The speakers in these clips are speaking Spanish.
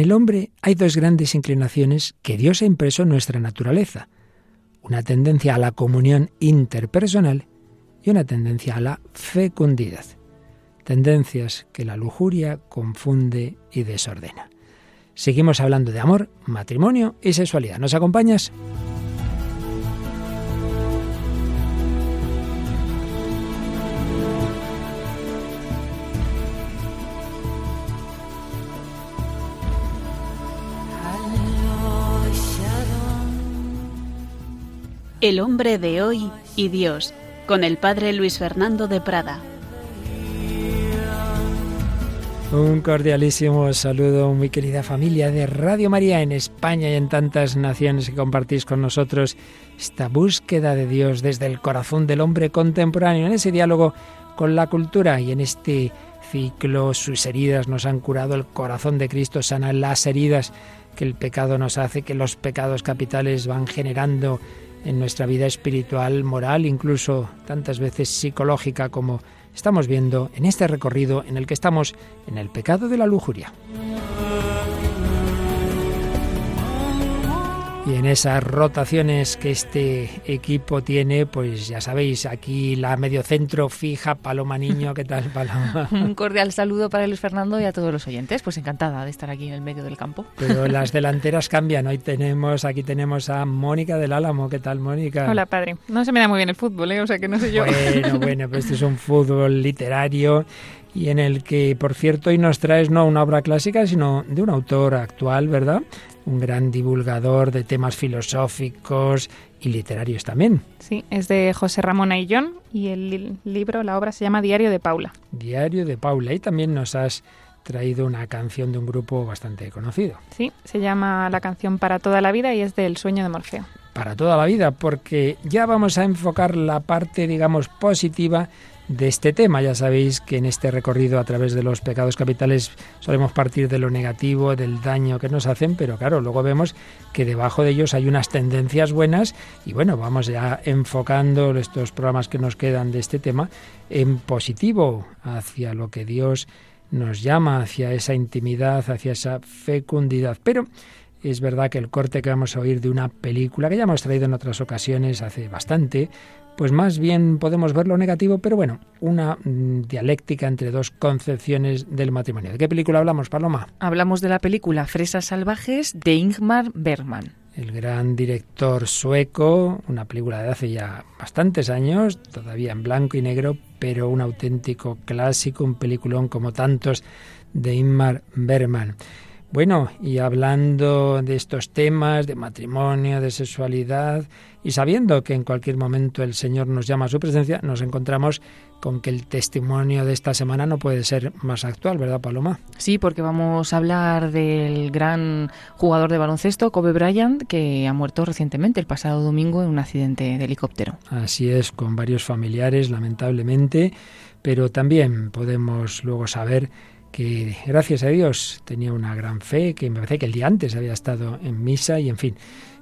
el hombre hay dos grandes inclinaciones que Dios ha impreso en nuestra naturaleza. Una tendencia a la comunión interpersonal y una tendencia a la fecundidad. Tendencias que la lujuria confunde y desordena. Seguimos hablando de amor, matrimonio y sexualidad. ¿Nos acompañas? El hombre de hoy y Dios, con el padre Luis Fernando de Prada. Un cordialísimo saludo, muy querida familia de Radio María en España y en tantas naciones que compartís con nosotros esta búsqueda de Dios desde el corazón del hombre contemporáneo, en ese diálogo con la cultura y en este ciclo sus heridas nos han curado, el corazón de Cristo sana las heridas que el pecado nos hace, que los pecados capitales van generando en nuestra vida espiritual, moral, incluso tantas veces psicológica como estamos viendo en este recorrido en el que estamos en el pecado de la lujuria. Y en esas rotaciones que este equipo tiene, pues ya sabéis, aquí la mediocentro fija, Paloma Niño, ¿qué tal Paloma? Un cordial saludo para Luis Fernando y a todos los oyentes, pues encantada de estar aquí en el medio del campo. Pero las delanteras cambian, hoy tenemos, aquí tenemos a Mónica del Álamo, ¿qué tal Mónica? Hola padre, no se me da muy bien el fútbol, ¿eh? o sea que no sé yo. Bueno, bueno, pues este es un fútbol literario y en el que, por cierto, hoy nos traes no una obra clásica, sino de un autor actual, ¿verdad? Un gran divulgador de temas filosóficos y literarios también. Sí, es de José Ramón Ayllón y el libro, la obra se llama Diario de Paula. Diario de Paula. Y también nos has traído una canción de un grupo bastante conocido. Sí, se llama La canción para toda la vida y es del sueño de Morfeo. Para toda la vida, porque ya vamos a enfocar la parte, digamos, positiva de este tema. Ya sabéis que en este recorrido a través de los pecados capitales solemos partir de lo negativo, del daño que nos hacen, pero claro, luego vemos que debajo de ellos hay unas tendencias buenas y bueno, vamos ya enfocando estos programas que nos quedan de este tema en positivo hacia lo que Dios nos llama, hacia esa intimidad, hacia esa fecundidad. Pero es verdad que el corte que vamos a oír de una película que ya hemos traído en otras ocasiones hace bastante, pues más bien podemos ver lo negativo, pero bueno, una mm, dialéctica entre dos concepciones del matrimonio. ¿De qué película hablamos, Paloma? Hablamos de la película Fresas Salvajes de Ingmar Bergman. El gran director sueco, una película de hace ya bastantes años, todavía en blanco y negro, pero un auténtico clásico, un peliculón como tantos de Ingmar Bergman. Bueno, y hablando de estos temas, de matrimonio, de sexualidad, y sabiendo que en cualquier momento el Señor nos llama a su presencia, nos encontramos con que el testimonio de esta semana no puede ser más actual, ¿verdad, Paloma? Sí, porque vamos a hablar del gran jugador de baloncesto, Kobe Bryant, que ha muerto recientemente, el pasado domingo, en un accidente de helicóptero. Así es, con varios familiares, lamentablemente, pero también podemos luego saber que gracias a Dios tenía una gran fe, que me parece que el día antes había estado en misa y en fin,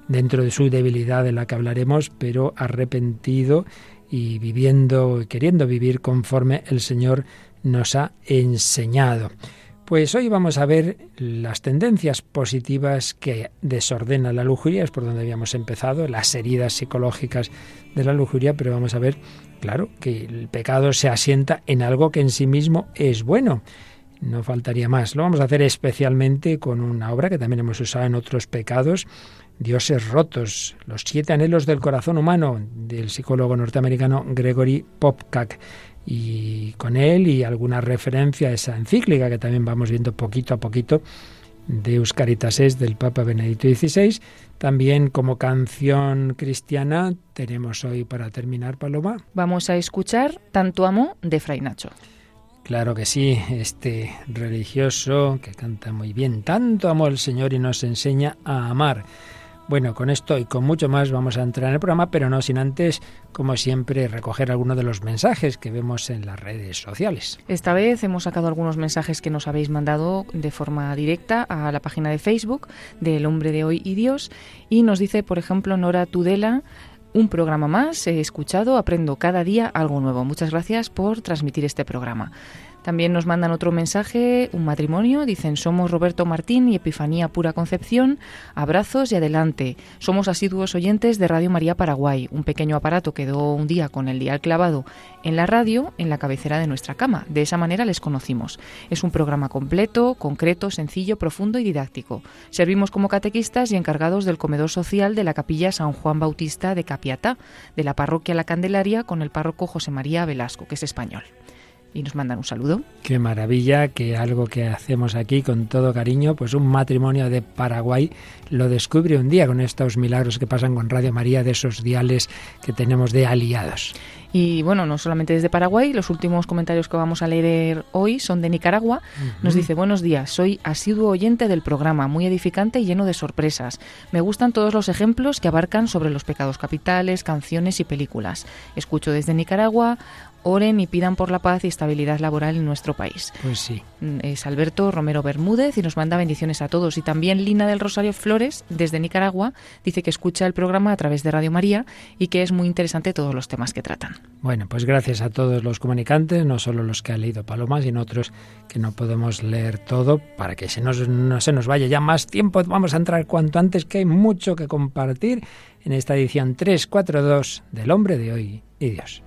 dentro de su debilidad de la que hablaremos, pero arrepentido y viviendo, queriendo vivir conforme el Señor nos ha enseñado. Pues hoy vamos a ver las tendencias positivas que desordena la lujuria, es por donde habíamos empezado, las heridas psicológicas de la lujuria, pero vamos a ver, claro, que el pecado se asienta en algo que en sí mismo es bueno no faltaría más. Lo vamos a hacer especialmente con una obra que también hemos usado en otros pecados, Dioses rotos, los siete anhelos del corazón humano, del psicólogo norteamericano Gregory Popcak. Y con él y alguna referencia a esa encíclica que también vamos viendo poquito a poquito de Euscaritas es del Papa Benedicto XVI. También como canción cristiana tenemos hoy para terminar, Paloma. Vamos a escuchar Tanto amo de Fray Nacho. Claro que sí, este religioso que canta muy bien, tanto amó al Señor y nos enseña a amar. Bueno, con esto y con mucho más vamos a entrar en el programa, pero no sin antes, como siempre, recoger algunos de los mensajes que vemos en las redes sociales. Esta vez hemos sacado algunos mensajes que nos habéis mandado de forma directa a la página de Facebook del Hombre de Hoy y Dios y nos dice, por ejemplo, Nora Tudela, un programa más, he escuchado, aprendo cada día algo nuevo. Muchas gracias por transmitir este programa. También nos mandan otro mensaje, un matrimonio, dicen, somos Roberto Martín y Epifanía Pura Concepción, abrazos y adelante. Somos asiduos oyentes de Radio María Paraguay. Un pequeño aparato quedó un día con el dial clavado en la radio, en la cabecera de nuestra cama. De esa manera les conocimos. Es un programa completo, concreto, sencillo, profundo y didáctico. Servimos como catequistas y encargados del comedor social de la capilla San Juan Bautista de Capiatá, de la parroquia La Candelaria, con el párroco José María Velasco, que es español y nos mandan un saludo. Qué maravilla que algo que hacemos aquí con todo cariño, pues un matrimonio de Paraguay lo descubre un día con estos milagros que pasan con Radio María de esos diales que tenemos de aliados. Y bueno, no solamente desde Paraguay, los últimos comentarios que vamos a leer hoy son de Nicaragua. Nos dice, buenos días, soy asiduo oyente del programa, muy edificante y lleno de sorpresas. Me gustan todos los ejemplos que abarcan sobre los pecados capitales, canciones y películas. Escucho desde Nicaragua, oren y pidan por la paz y estabilidad laboral en nuestro país. Pues sí. Mm, es Alberto Romero Bermúdez y nos manda bendiciones a todos. Y también Lina del Rosario Flores, desde Nicaragua, dice que escucha el programa a través de Radio María y que es muy interesante todos los temas que tratan. Bueno, pues gracias a todos los comunicantes, no solo los que han leído Paloma, sino otros que no podemos leer todo para que se nos, no se nos vaya ya más tiempo. Vamos a entrar cuanto antes, que hay mucho que compartir en esta edición 342 del Hombre de Hoy y Dios.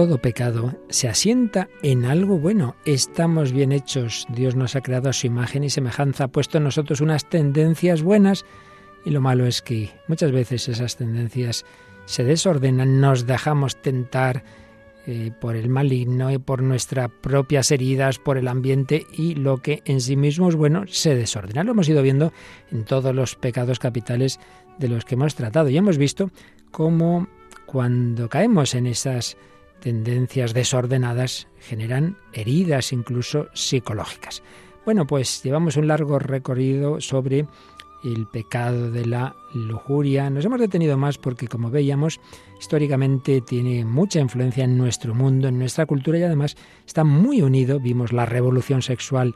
Todo pecado se asienta en algo bueno. Estamos bien hechos. Dios nos ha creado a su imagen y semejanza, ha puesto en nosotros unas tendencias buenas y lo malo es que muchas veces esas tendencias se desordenan, nos dejamos tentar, eh, por el maligno y por nuestras propias heridas, por el ambiente y lo que en sí mismo es bueno se desordena. Lo hemos ido viendo en todos los pecados capitales de los que hemos tratado y hemos visto cómo cuando caemos en esas tendencias desordenadas generan heridas incluso psicológicas. Bueno, pues llevamos un largo recorrido sobre el pecado de la lujuria. Nos hemos detenido más porque, como veíamos, históricamente tiene mucha influencia en nuestro mundo, en nuestra cultura y además está muy unido. Vimos la revolución sexual,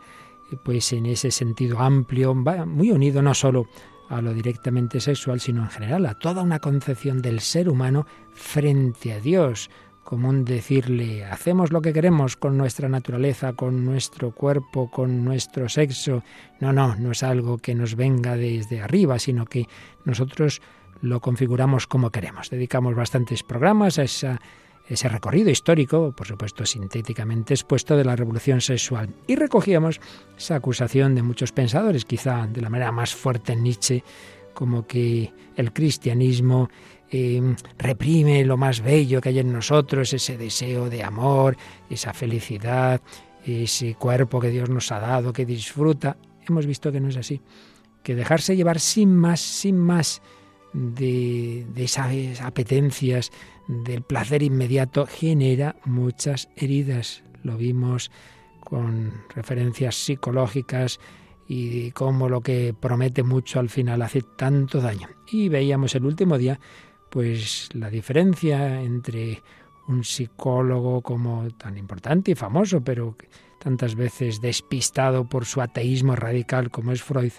eh, pues en ese sentido amplio, muy unido no solo a lo directamente sexual, sino en general a toda una concepción del ser humano frente a Dios, común decirle hacemos lo que queremos con nuestra naturaleza, con nuestro cuerpo, con nuestro sexo. No, no, no es algo que nos venga desde arriba, sino que nosotros lo configuramos como queremos. Dedicamos bastantes programas a ese recorrido histórico, por supuesto sintéticamente expuesto de la revolución sexual. Y recogíamos esa acusación de muchos pensadores, quizá de la manera más fuerte en Nietzsche, como que el cristianismo eh, reprime lo más bello que hay en nosotros, ese deseo de amor, esa felicidad, ese cuerpo que Dios nos ha dado, que disfruta. Hemos visto que no es así, que dejarse llevar sin más, sin más de, de esas apetencias, del placer inmediato, genera muchas heridas. Lo vimos con referencias psicológicas y cómo lo que promete mucho al final hace tanto daño. Y veíamos el último día pues la diferencia entre un psicólogo como tan importante y famoso, pero tantas veces despistado por su ateísmo radical como es Freud,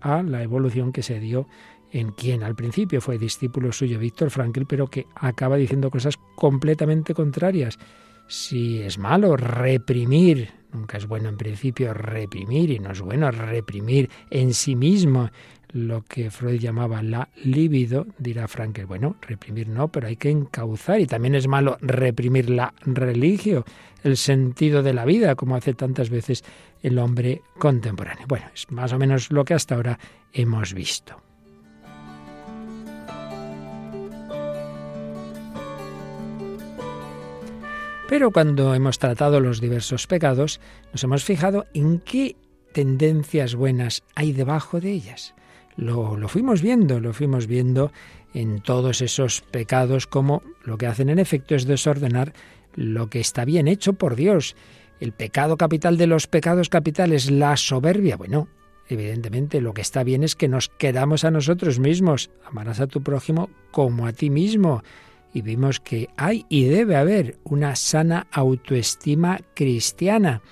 a la evolución que se dio en quien al principio fue discípulo suyo Víctor Frankl, pero que acaba diciendo cosas completamente contrarias. Si es malo reprimir, nunca es bueno en principio reprimir, y no es bueno reprimir en sí mismo lo que Freud llamaba la libido, dirá Frankel, bueno, reprimir no, pero hay que encauzar y también es malo reprimir la religio, el sentido de la vida, como hace tantas veces el hombre contemporáneo. Bueno, es más o menos lo que hasta ahora hemos visto. Pero cuando hemos tratado los diversos pecados, nos hemos fijado en qué tendencias buenas hay debajo de ellas lo, lo fuimos viendo, lo fuimos viendo en todos esos pecados como lo que hacen en efecto es desordenar lo que está bien hecho por Dios. El pecado capital de los pecados capitales, la soberbia. Bueno, evidentemente lo que está bien es que nos quedamos a nosotros mismos. Amarás a tu prójimo como a ti mismo. Y vimos que hay y debe haber una sana autoestima cristiana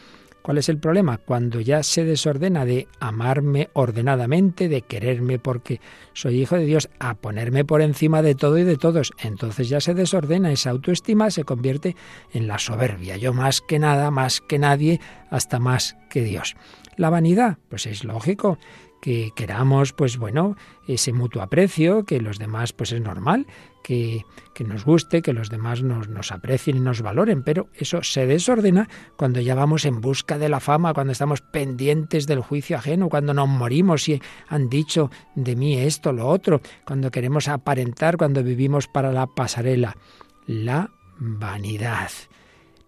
¿Cuál es el problema? Cuando ya se desordena de amarme ordenadamente, de quererme porque soy hijo de Dios, a ponerme por encima de todo y de todos, entonces ya se desordena, esa autoestima se convierte en la soberbia. Yo más que nada, más que nadie, hasta más que Dios. La vanidad, pues es lógico que queramos, pues bueno, ese mutuo aprecio, que los demás, pues es normal, que, nos guste, que los demás nos, aprecien y nos valoren, pero eso se desordena cuando ya vamos en busca de la fama, cuando estamos pendientes del juicio ajeno, cuando nos morimos y han dicho de mí esto, lo otro, cuando queremos aparentar, cuando vivimos para la pasarela. La vanidad.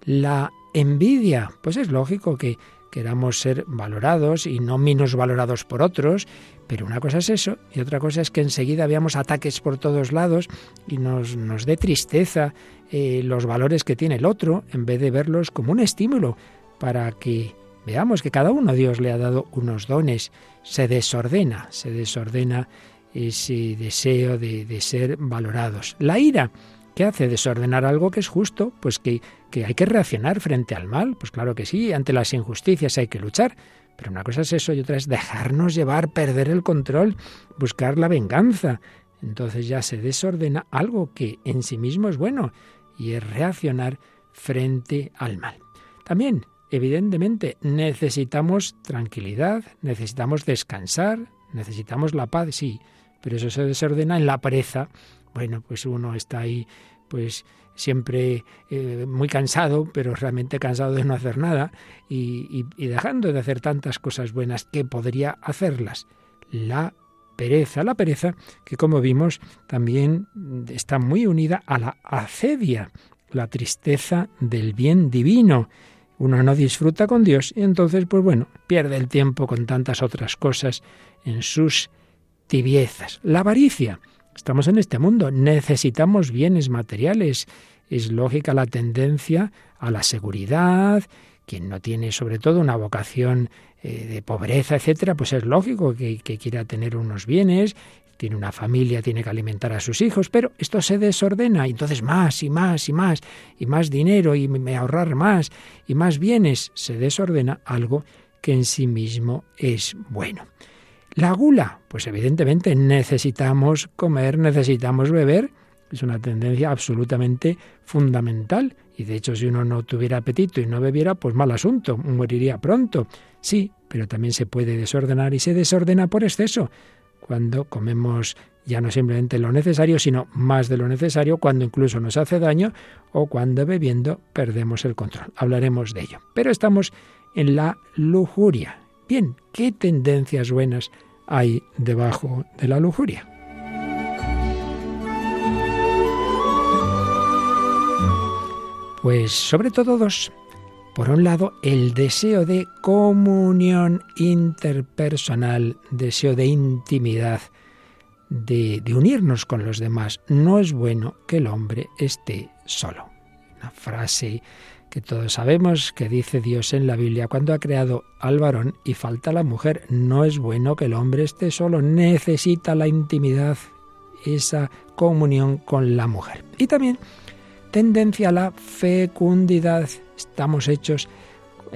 La envidia, pues es lógico que queramos ser valorados y no menos valorados por otros, pero una cosa es eso y otra cosa es que enseguida veamos ataques por todos lados y nos, nos dé tristeza eh, los valores que tiene el otro en vez de verlos como un estímulo para que veamos que cada uno Dios le ha dado unos dones. Se desordena, se desordena ese deseo de, de ser valorados. La ira, ¿qué hace? Desordenar algo que es justo, pues que que hay que reaccionar frente al mal, pues claro que sí, ante las injusticias hay que luchar, pero una cosa es eso y otra es dejarnos llevar, perder el control, buscar la venganza. Entonces ya se desordena algo que en sí mismo es bueno y es reaccionar frente al mal. También, evidentemente, necesitamos tranquilidad, necesitamos descansar, necesitamos la paz, sí, pero eso se desordena en la pereza. Bueno, pues uno está ahí, pues siempre eh, muy cansado, pero realmente cansado de no hacer nada y, y dejando de hacer tantas cosas buenas que podría hacerlas. La pereza, la pereza que como vimos también está muy unida a la acedia, la tristeza del bien divino. Uno no disfruta con Dios y entonces, pues bueno, pierde el tiempo con tantas otras cosas en sus tibiezas. La avaricia, Estamos en este mundo, necesitamos bienes materiales. Es lógica la tendencia a la seguridad. Quien no tiene sobre todo una vocación eh, de pobreza, etcétera, pues es lógico que, que quiera tener unos bienes, tiene una familia, tiene que alimentar a sus hijos, pero esto se desordena y entonces más y más y más y más dinero y me ahorrar más y más bienes, se desordena algo que en sí mismo es bueno. La gula, pues evidentemente necesitamos comer, necesitamos beber, es una tendencia absolutamente fundamental. Y de hecho, si uno no tuviera apetito y no bebiera, pues mal asunto, moriría pronto. Sí, pero también se puede desordenar y se desordena por exceso. Cuando comemos ya no simplemente lo necesario, sino más de lo necesario, cuando incluso nos hace daño o cuando bebiendo perdemos el control. Hablaremos de ello. Pero estamos en la lujuria, Bien, ¿qué tendencias buenas hay debajo de la lujuria? Pues sobre todo dos. Por un lado, el deseo de comunión interpersonal, deseo de intimidad, de, de, unirnos con los demás. No es bueno que el hombre esté solo. Una frase que todos sabemos que dice Dios en la Biblia cuando ha creado al varón y falta la mujer. No es bueno que el hombre esté solo, necesita la intimidad, esa comunión con la mujer. Y también tendencia a la fecundidad. Estamos hechos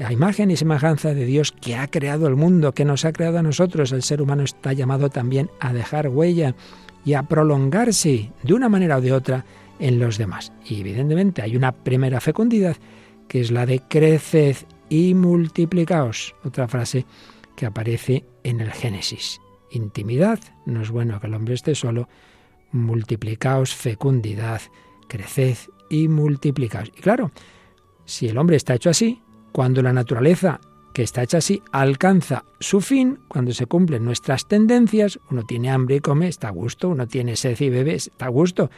a imagen y semejanza de Dios que ha creado el mundo, que nos ha creado a nosotros. El ser humano está llamado también a dejar huella y a prolongarse de una manera o de otra en los demás. Y evidentemente hay una primera fecundidad que es la de creced y multiplicaos, otra frase que aparece en el Génesis. Intimidad, no es bueno que el hombre esté solo, multiplicaos, fecundidad, creced y multiplicaos. Y claro, si el hombre está hecho así, cuando la naturaleza que está hecha así alcanza su fin, cuando se cumplen nuestras tendencias, uno tiene hambre y come, está a gusto, uno tiene sed y bebe, está a gusto,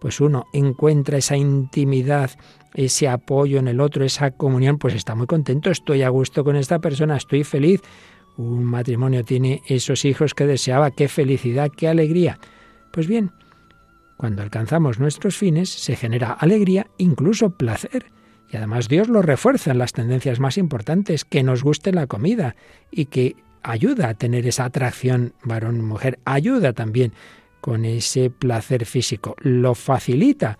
pues uno encuentra esa intimidad, ese apoyo en el otro, esa comunión, pues está muy contento, estoy a gusto con esta persona, estoy feliz. Un matrimonio tiene esos hijos que deseaba, qué felicidad, qué alegría. Pues bien, cuando alcanzamos nuestros fines se genera alegría, incluso placer. Y además Dios lo refuerza en las tendencias más importantes, que nos guste la comida y que ayuda a tener esa atracción varón-mujer, ayuda también con ese placer físico, lo facilita.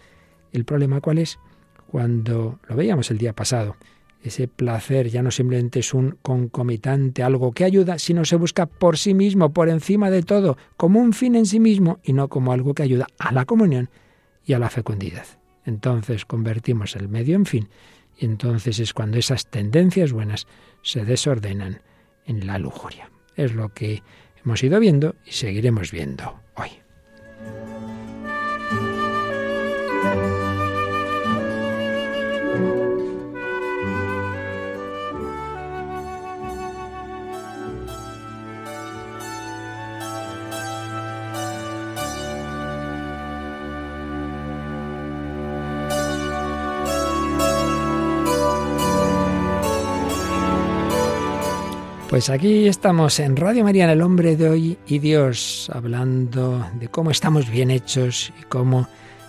¿El problema cuál es? Cuando lo veíamos el día pasado, ese placer ya no simplemente es un concomitante, algo que ayuda, sino se busca por sí mismo, por encima de todo, como un fin en sí mismo y no como algo que ayuda a la comunión y a la fecundidad. Entonces convertimos el medio en fin y entonces es cuando esas tendencias buenas se desordenan en la lujuria. Es lo que hemos ido viendo y seguiremos viendo hoy. thank you Pues aquí estamos en Radio María, en el hombre de hoy y Dios, hablando de cómo estamos bien hechos y cómo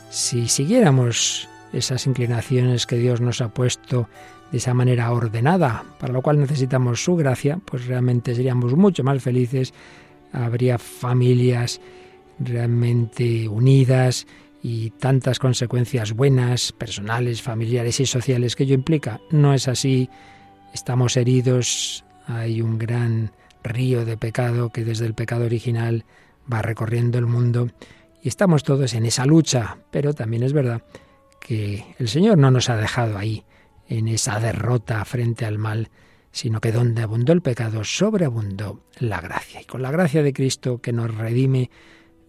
si siguiéramos esas inclinaciones que Dios nos ha puesto de esa manera ordenada, para lo cual necesitamos su gracia, pues realmente seríamos mucho más felices, habría familias realmente unidas y tantas consecuencias buenas, personales, familiares y sociales que ello implica. No es así, estamos heridos, hay un gran río de pecado que desde el pecado original va recorriendo el mundo y estamos todos en esa lucha, pero también es verdad que el Señor no nos ha dejado ahí, en esa derrota frente al mal, sino que donde abundó el pecado, sobreabundó la gracia. Y con la gracia de Cristo que nos redime,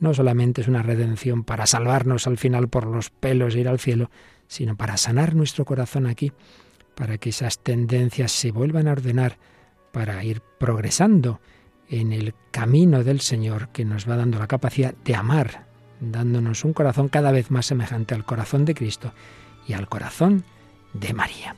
no solamente es una redención para salvarnos al final por los pelos e ir al cielo, sino para sanar nuestro corazón aquí, para que esas tendencias se vuelvan a ordenar, para ir progresando en el camino del Señor que nos va dando la capacidad de amar, dándonos un corazón cada vez más semejante al corazón de Cristo y al corazón de María.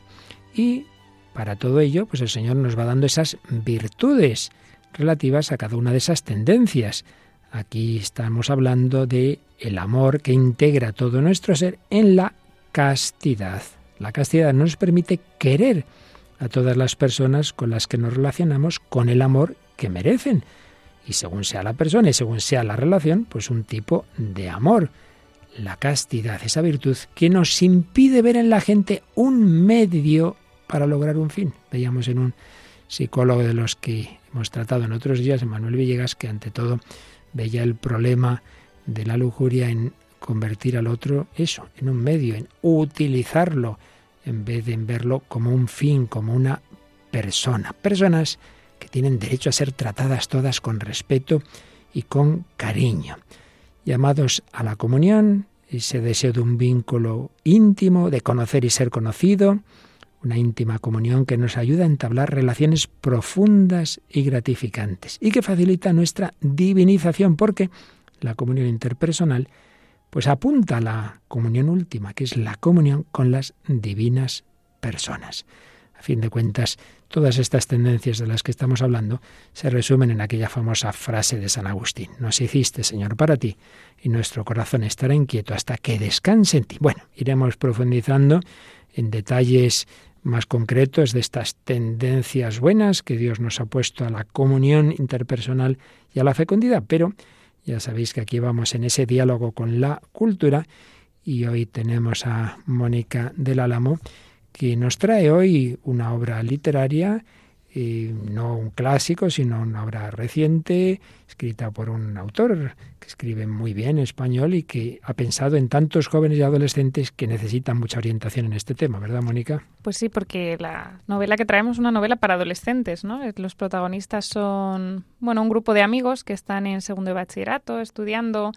Y para todo ello, pues el Señor nos va dando esas virtudes relativas a cada una de esas tendencias. Aquí estamos hablando de el amor que integra todo nuestro ser en la castidad. La castidad nos permite querer a todas las personas con las que nos relacionamos con el amor que merecen. Y según sea la persona y según sea la relación, pues un tipo de amor. La castidad, esa virtud que nos impide ver en la gente un medio para lograr un fin. Veíamos en un psicólogo de los que hemos tratado en otros días, Manuel Villegas, que ante todo veía el problema de la lujuria en convertir al otro eso, en un medio, en utilizarlo en vez de verlo como un fin, como una persona. Personas que tienen derecho a ser tratadas todas con respeto y con cariño. Llamados a la comunión, ese deseo de un vínculo íntimo, de conocer y ser conocido, una íntima comunión que nos ayuda a entablar relaciones profundas y gratificantes y que facilita nuestra divinización porque la comunión interpersonal pues apunta a la comunión última, que es la comunión con las divinas personas. A fin de cuentas, todas estas tendencias de las que estamos hablando se resumen en aquella famosa frase de San Agustín, nos hiciste, Señor, para ti, y nuestro corazón estará inquieto hasta que descanse en ti. Bueno, iremos profundizando en detalles más concretos de estas tendencias buenas que Dios nos ha puesto a la comunión interpersonal y a la fecundidad, pero ya sabéis que aquí vamos en ese diálogo con la cultura y hoy tenemos a Mónica del Álamo que nos trae hoy una obra literaria no un clásico, sino una obra reciente, escrita por un autor que escribe muy bien español y que ha pensado en tantos jóvenes y adolescentes que necesitan mucha orientación en este tema, ¿verdad, Mónica? Pues sí, porque la novela que traemos es una novela para adolescentes, ¿no? Los protagonistas son, bueno, un grupo de amigos que están en segundo de bachillerato estudiando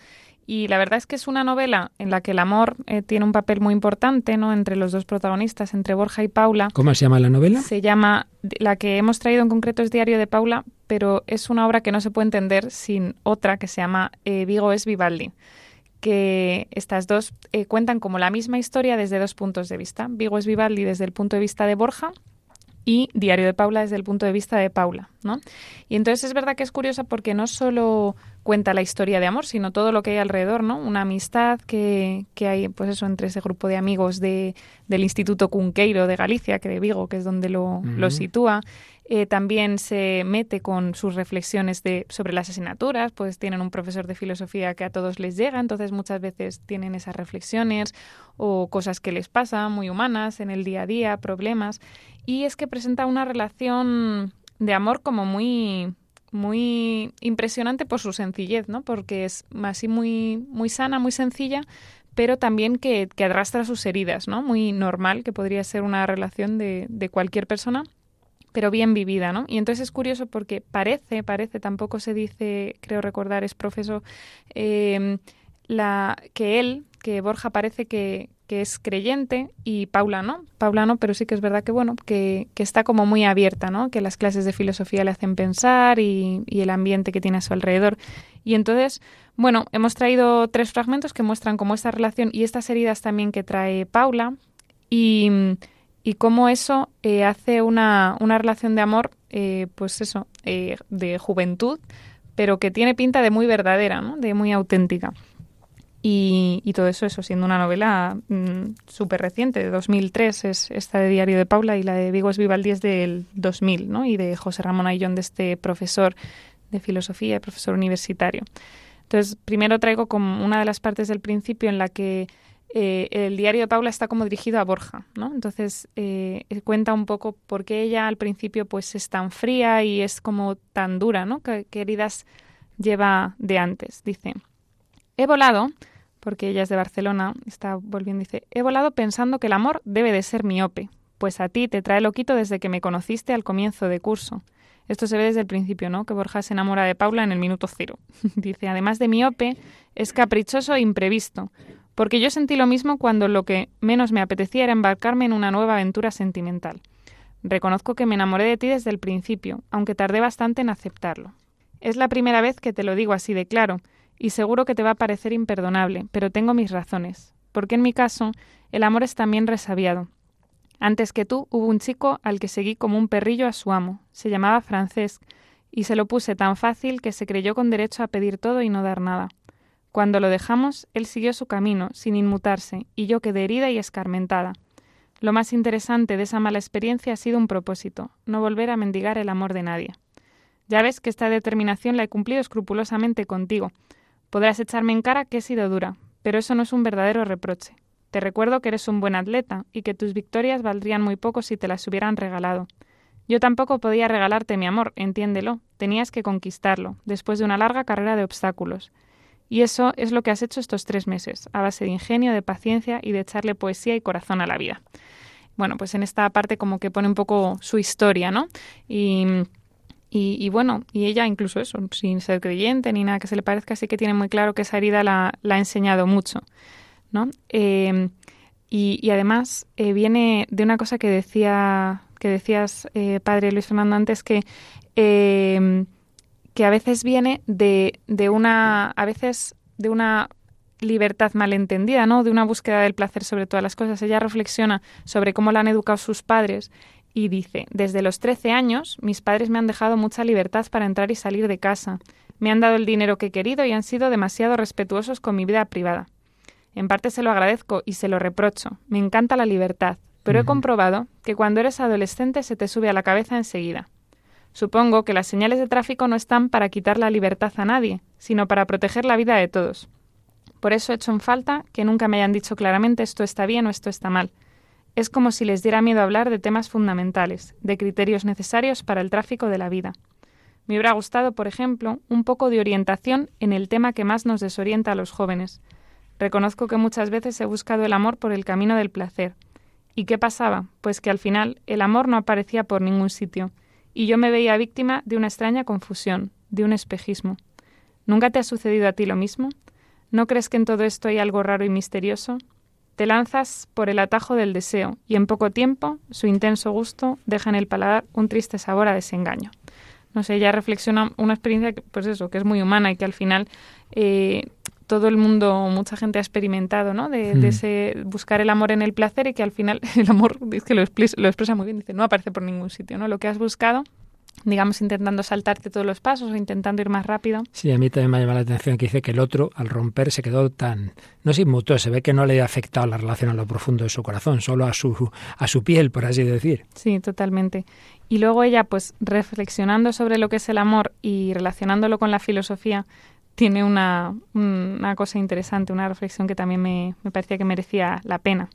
y la verdad es que es una novela en la que el amor eh, tiene un papel muy importante, ¿no? Entre los dos protagonistas, entre Borja y Paula. ¿Cómo se llama la novela? Se llama, la que hemos traído en concreto es Diario de Paula, pero es una obra que no se puede entender sin otra que se llama eh, Vigo es Vivaldi que estas dos eh, cuentan como la misma historia desde dos puntos de vista. Vigo es Vivaldi desde el punto de vista de Borja y Diario de Paula desde el punto de vista de Paula, ¿no? Y entonces es verdad que es curiosa porque no solo cuenta la historia de amor, sino todo lo que hay alrededor, ¿no? Una amistad que, que hay, pues eso, entre ese grupo de amigos de, del Instituto Cunqueiro de Galicia, que de Vigo, que es donde lo, lo sitúa. Eh, también se mete con sus reflexiones de, sobre las asignaturas, pues tienen un profesor de filosofía que a todos les llega, entonces muchas veces tienen esas reflexiones o cosas que les pasan muy humanas en el día a día, problemas. Y es que presenta una relación de amor como muy muy impresionante por su sencillez, ¿no? Porque es así muy, muy sana, muy sencilla, pero también que, que, arrastra sus heridas, ¿no? Muy normal, que podría ser una relación de, de, cualquier persona, pero bien vivida, ¿no? Y entonces es curioso porque parece, parece, tampoco se dice, creo recordar, es profesor, eh, la, que él, que Borja parece que, que es creyente y Paula no. Paula no, pero sí que es verdad que bueno, que, que está como muy abierta, ¿no? Que las clases de filosofía le hacen pensar y, y, el ambiente que tiene a su alrededor. Y entonces, bueno, hemos traído tres fragmentos que muestran como esta relación y estas heridas también que trae Paula y, y cómo eso eh, hace una, una, relación de amor, eh, pues eso, eh, de juventud, pero que tiene pinta de muy verdadera, ¿no? De muy auténtica. Y, todo eso, eso siendo una novela mm, súper reciente, de 2003 es esta de Diario de Paula y la de Vigo es Vivaldi es del 2000, ¿no? Y de José Ramón Ayllón, de este profesor de filosofía, profesor universitario. Entonces, primero traigo como una de las partes del principio en la que eh, el diario de Paula está como dirigido a Borja, ¿no? Entonces eh, cuenta un poco por qué ella al principio pues es tan fría y es como tan dura, ¿no? ¿Qué, qué heridas lleva de antes? Dice, he volado porque ella es de Barcelona, está volviendo, dice, he volado pensando que el amor debe de ser miope, pues a ti te trae loquito desde que me conociste al comienzo de curso. Esto se ve desde el principio, ¿no? Que Borja se enamora de Paula en el minuto cero. dice, además de miope, es caprichoso e imprevisto, porque yo sentí lo mismo cuando lo que menos me apetecía era embarcarme en una nueva aventura sentimental. Reconozco que me enamoré de ti desde el principio, aunque tardé bastante en aceptarlo. Es la primera vez que te lo digo así de claro, y seguro que te va a parecer imperdonable, pero tengo mis razones, porque en mi caso el amor es también resabiado. Antes que tú hubo un chico al que seguí como un perrillo a su amo, se llamaba Francesc, y se lo puse tan fácil que se creyó con derecho a pedir todo y no dar nada. Cuando lo dejamos, él siguió su camino, sin inmutarse, y yo quedé herida y escarmentada. Lo más interesante de esa mala experiencia ha sido un propósito, no volver a mendigar el amor de nadie. Ya ves que esta determinación la he cumplido escrupulosamente contigo, Podrás echarme en cara que he sido dura, pero eso no es un verdadero reproche. Te recuerdo que eres un buen atleta y que tus victorias valdrían muy poco si te las hubieran regalado. Yo tampoco podía regalarte mi amor, entiéndelo. Tenías que conquistarlo, después de una larga carrera de obstáculos. Y eso es lo que has hecho estos tres meses, a base de ingenio, de paciencia y de echarle poesía y corazón a la vida. Bueno, pues en esta parte como que pone un poco su historia, ¿no? Y y, bueno, y ella incluso eso, sin ser creyente ni nada que se le parezca, sí que tiene muy claro que esa herida la, la ha enseñado mucho, ¿no? Eh, y, y, además eh, viene de una cosa que decía que decías, eh, padre Luis Fernando, antes que eh, que a veces viene de, de una a veces de una libertad malentendida, ¿no? De una búsqueda del placer sobre todas las cosas. Ella reflexiona sobre cómo la han educado sus padres y dice, desde los 13 años mis padres me han dejado mucha libertad para entrar y salir de casa, me han dado el dinero que he querido y han sido demasiado respetuosos con mi vida privada. En parte se lo agradezco y se lo reprocho, me encanta la libertad, pero he comprobado que cuando eres adolescente se te sube a la cabeza enseguida. Supongo que las señales de tráfico no están para quitar la libertad a nadie, sino para proteger la vida de todos. Por eso he hecho en falta que nunca me hayan dicho claramente esto está bien o esto está mal, es como si les diera miedo hablar de temas fundamentales, de criterios necesarios para el tráfico de la vida. Me hubiera gustado, por ejemplo, un poco de orientación en el tema que más nos desorienta a los jóvenes. Reconozco que muchas veces he buscado el amor por el camino del placer. ¿Y qué pasaba? Pues que al final el amor no aparecía por ningún sitio, y yo me veía víctima de una extraña confusión, de un espejismo. ¿Nunca te ha sucedido a ti lo mismo? ¿No crees que en todo esto hay algo raro y misterioso? Te lanzas por el atajo del deseo y en poco tiempo su intenso gusto deja en el paladar un triste sabor a desengaño. No sé, ella reflexiona una experiencia que, pues eso, que es muy humana y que al final eh, todo el mundo, mucha gente ha experimentado, ¿no? De, de, hmm. ese buscar el amor en el placer y que al final el amor, es que lo, expresa, lo expresa muy bien, dice, no aparece por ningún sitio, ¿no? Lo que has buscado digamos, intentando saltarte todos los pasos o intentando ir más rápido. Sí, a mí también me llama la atención que dice que el otro, al romper, se quedó tan... No se inmutó, se ve que no le ha afectado la relación a lo profundo de su corazón, solo a su, a su piel, por así decir. Sí, totalmente. Y luego ella, pues, reflexionando sobre lo que es el amor y relacionándolo con la filosofía, tiene una, una cosa interesante, una reflexión que también me, me parecía que merecía la pena.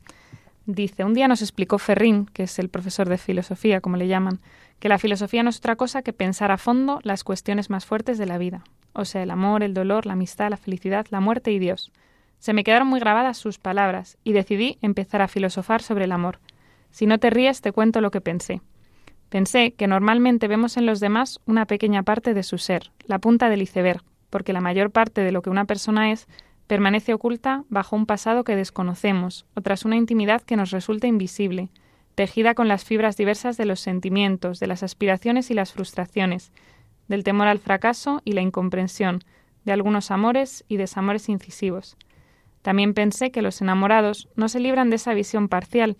Dice, un día nos explicó Ferrín, que es el profesor de filosofía, como le llaman, que la filosofía no es otra cosa que pensar a fondo las cuestiones más fuertes de la vida, o sea, el amor, el dolor, la amistad, la felicidad, la muerte y Dios. Se me quedaron muy grabadas sus palabras y decidí empezar a filosofar sobre el amor. Si no te ríes, te cuento lo que pensé. Pensé que normalmente vemos en los demás una pequeña parte de su ser, la punta del iceberg, porque la mayor parte de lo que una persona es permanece oculta bajo un pasado que desconocemos o tras una intimidad que nos resulta invisible, tejida con las fibras diversas de los sentimientos, de las aspiraciones y las frustraciones, del temor al fracaso y la incomprensión, de algunos amores y desamores incisivos. También pensé que los enamorados no se libran de esa visión parcial,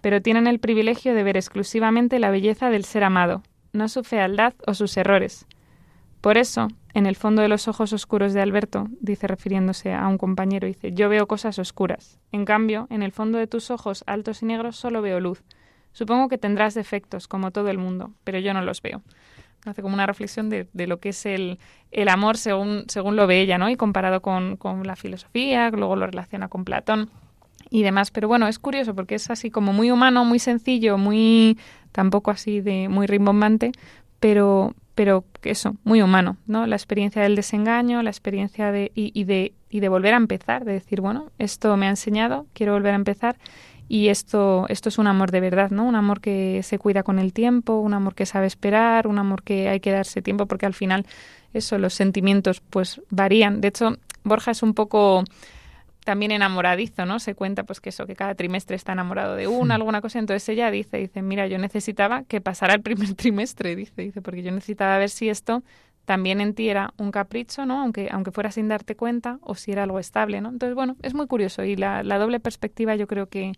pero tienen el privilegio de ver exclusivamente la belleza del ser amado, no su fealdad o sus errores. Por eso, en el fondo de los ojos oscuros de Alberto, dice refiriéndose a un compañero, dice, yo veo cosas oscuras. En cambio, en el fondo de tus ojos altos y negros solo veo luz. Supongo que tendrás defectos, como todo el mundo, pero yo no los veo. Hace como una reflexión de, lo que es el, amor según, según lo ve ella, ¿no? Y comparado con, con la filosofía, luego lo relaciona con Platón y demás. Pero bueno, es curioso porque es así como muy humano, muy sencillo, muy tampoco así de muy rimbombante, pero, pero eso, muy humano, ¿no? La experiencia del desengaño, la experiencia de y, y, de y de volver a empezar, de decir, bueno, esto me ha enseñado, quiero volver a empezar y esto esto es un amor de verdad, ¿no? Un amor que se cuida con el tiempo, un amor que sabe esperar, un amor que hay que darse tiempo porque al final eso los sentimientos pues varían. De hecho, Borja es un poco también enamoradizo, ¿no? Se cuenta pues que eso, que cada trimestre está enamorado de una, hmm. alguna cosa. Entonces ella dice, dice, mira, yo necesitaba que pasara el primer trimestre, dice, dice, porque yo necesitaba ver si esto también en ti era un capricho, ¿no? Aunque, aunque fuera sin darte cuenta, o si era algo estable, ¿no? Entonces, bueno, es muy curioso y la, la doble perspectiva yo creo que,